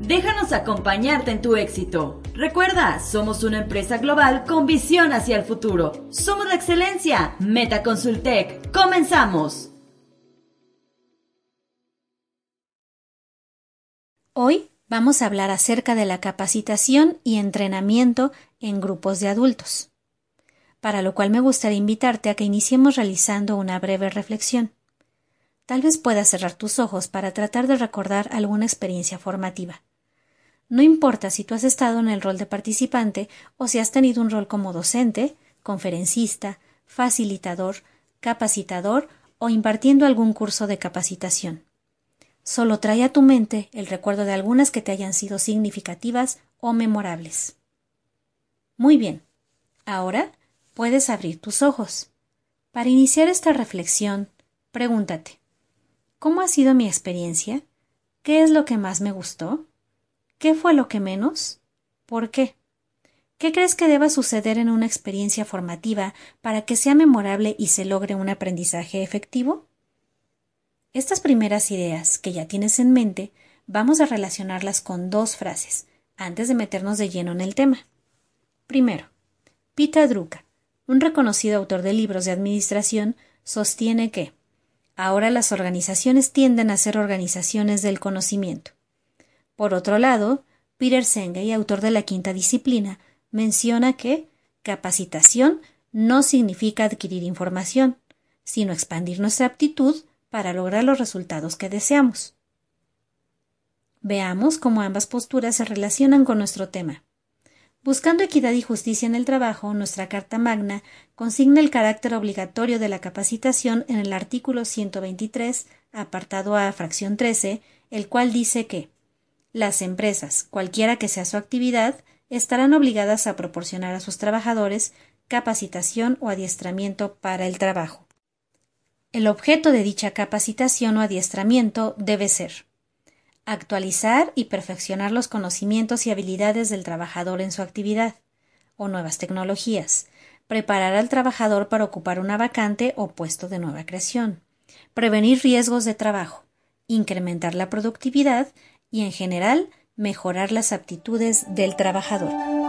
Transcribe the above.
Déjanos acompañarte en tu éxito. Recuerda, somos una empresa global con visión hacia el futuro. Somos la excelencia. Meta Consultec. Comenzamos. Hoy vamos a hablar acerca de la capacitación y entrenamiento en grupos de adultos, para lo cual me gustaría invitarte a que iniciemos realizando una breve reflexión. Tal vez puedas cerrar tus ojos para tratar de recordar alguna experiencia formativa. No importa si tú has estado en el rol de participante o si has tenido un rol como docente, conferencista, facilitador, capacitador o impartiendo algún curso de capacitación. Solo trae a tu mente el recuerdo de algunas que te hayan sido significativas o memorables. Muy bien. Ahora puedes abrir tus ojos. Para iniciar esta reflexión, pregúntate ¿Cómo ha sido mi experiencia? ¿Qué es lo que más me gustó? ¿Qué fue lo que menos? ¿Por qué? ¿Qué crees que deba suceder en una experiencia formativa para que sea memorable y se logre un aprendizaje efectivo? Estas primeras ideas que ya tienes en mente, vamos a relacionarlas con dos frases, antes de meternos de lleno en el tema. Primero, Peter Drucker, un reconocido autor de libros de administración, sostiene que ahora las organizaciones tienden a ser organizaciones del conocimiento. Por otro lado, Peter Senge, autor de la quinta disciplina, menciona que capacitación no significa adquirir información, sino expandir nuestra aptitud para lograr los resultados que deseamos. Veamos cómo ambas posturas se relacionan con nuestro tema. Buscando equidad y justicia en el trabajo, nuestra Carta Magna consigna el carácter obligatorio de la capacitación en el artículo 123, apartado A, fracción 13, el cual dice que las empresas, cualquiera que sea su actividad, estarán obligadas a proporcionar a sus trabajadores capacitación o adiestramiento para el trabajo. El objeto de dicha capacitación o adiestramiento debe ser actualizar y perfeccionar los conocimientos y habilidades del trabajador en su actividad, o nuevas tecnologías, preparar al trabajador para ocupar una vacante o puesto de nueva creación, prevenir riesgos de trabajo, incrementar la productividad y, en general, mejorar las aptitudes del trabajador.